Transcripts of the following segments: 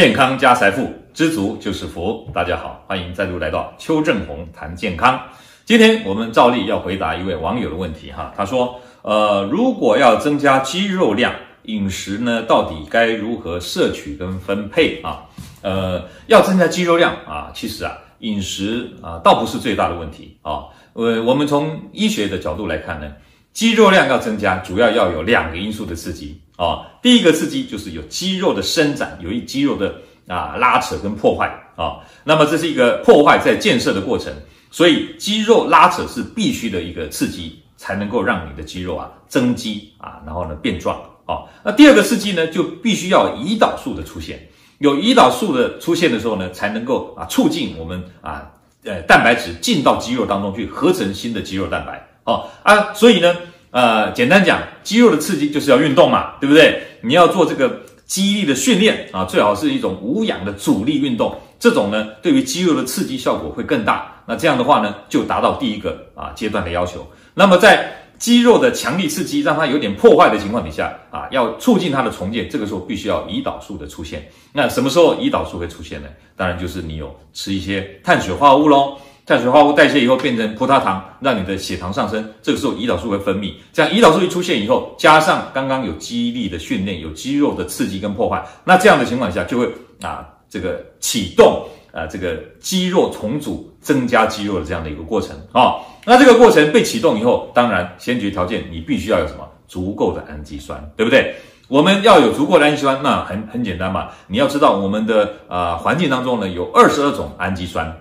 健康加财富，知足就是福。大家好，欢迎再度来到邱正红谈健康。今天我们照例要回答一位网友的问题哈，他说，呃，如果要增加肌肉量，饮食呢到底该如何摄取跟分配啊？呃，要增加肌肉量啊，其实啊，饮食啊倒不是最大的问题啊。呃，我们从医学的角度来看呢，肌肉量要增加，主要要有两个因素的刺激。啊，第一个刺激就是有肌肉的伸展，有一肌肉的啊拉扯跟破坏啊，那么这是一个破坏在建设的过程，所以肌肉拉扯是必须的一个刺激，才能够让你的肌肉啊增肌啊，然后呢变壮啊。那第二个刺激呢，就必须要胰岛素的出现，有胰岛素的出现的时候呢，才能够啊促进我们啊呃蛋白质进到肌肉当中去合成新的肌肉蛋白啊啊，所以呢。呃，简单讲，肌肉的刺激就是要运动嘛，对不对？你要做这个肌力的训练啊，最好是一种无氧的阻力运动，这种呢，对于肌肉的刺激效果会更大。那这样的话呢，就达到第一个啊阶段的要求。那么在肌肉的强力刺激让它有点破坏的情况底下啊，要促进它的重建，这个时候必须要胰岛素的出现。那什么时候胰岛素会出现呢？当然就是你有吃一些碳水化合物喽。碳水化合物代谢以后变成葡萄糖，让你的血糖上升。这个时候胰岛素会分泌。这样胰岛素一出现以后，加上刚刚有肌力的训练，有肌肉的刺激跟破坏，那这样的情况下就会啊这个启动啊这个肌肉重组、增加肌肉的这样的一个过程啊、哦。那这个过程被启动以后，当然先决条件你必须要有什么足够的氨基酸，对不对？我们要有足够的氨基酸，那很很简单嘛。你要知道我们的啊环境当中呢有二十二种氨基酸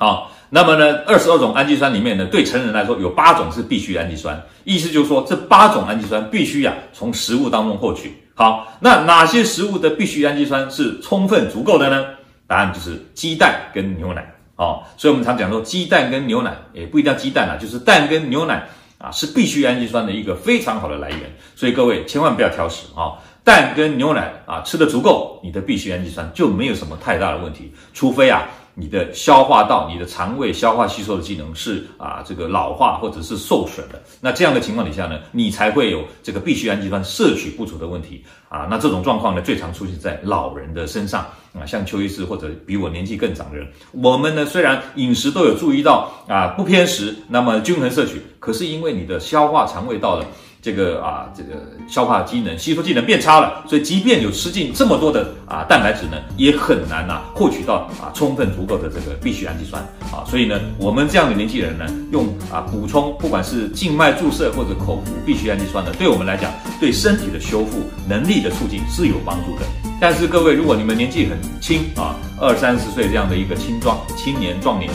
啊。那么呢，二十二种氨基酸里面呢，对成人来说有八种是必需氨基酸，意思就是说这八种氨基酸必须呀从食物当中获取。好，那哪些食物的必需氨基酸是充分足够的呢？答案就是鸡蛋跟牛奶。哦，所以我们常讲说鸡蛋跟牛奶也不一定要鸡蛋啊，就是蛋跟牛奶啊是必需氨基酸的一个非常好的来源。所以各位千万不要挑食啊，蛋跟牛奶啊吃的足够，你的必需氨基酸就没有什么太大的问题，除非啊。你的消化道、你的肠胃消化吸收的机能是啊，这个老化或者是受损的。那这样的情况底下呢，你才会有这个必需氨基酸摄取不足的问题啊。那这种状况呢，最常出现在老人的身上啊，像邱医师或者比我年纪更长的人，我们呢虽然饮食都有注意到啊，不偏食，那么均衡摄取，可是因为你的消化肠胃道的。这个啊，这个消化机能、吸收机能变差了，所以即便有吃进这么多的啊蛋白质呢，也很难呐、啊、获取到啊充分足够的这个必需氨基酸啊。所以呢，我们这样的年纪人呢，用啊补充，不管是静脉注射或者口服必需氨基酸呢，对我们来讲，对身体的修复能力的促进是有帮助的。但是各位，如果你们年纪很轻啊，二三十岁这样的一个青壮、青年、壮年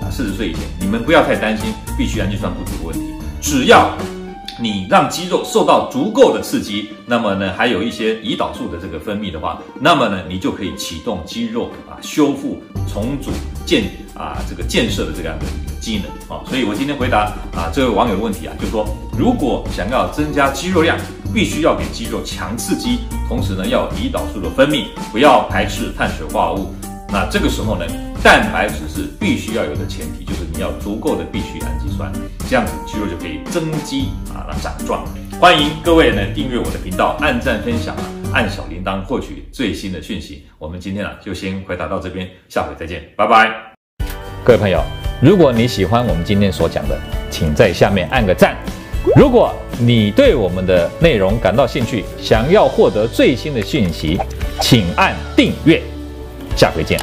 啊，四十岁以前，你们不要太担心必需氨基酸不足的问题，只要。你让肌肉受到足够的刺激，那么呢，还有一些胰岛素的这个分泌的话，那么呢，你就可以启动肌肉啊修复、重组、建啊这个建设的这样的一个机能啊。所以我今天回答啊这位网友的问题啊，就是说，如果想要增加肌肉量，必须要给肌肉强刺激，同时呢，要胰岛素的分泌，不要排斥碳水化合物。那这个时候呢，蛋白质是必须要有的前提，就是你要足够的必需氨基酸，这样子肌肉就可以增肌啊，长壮。欢迎各位呢订阅我的频道，按赞分享，按小铃铛获取最新的讯息。我们今天啊就先回答到这边，下回再见，拜拜。各位朋友，如果你喜欢我们今天所讲的，请在下面按个赞。如果你对我们的内容感到兴趣，想要获得最新的讯息，请按订阅。下回见。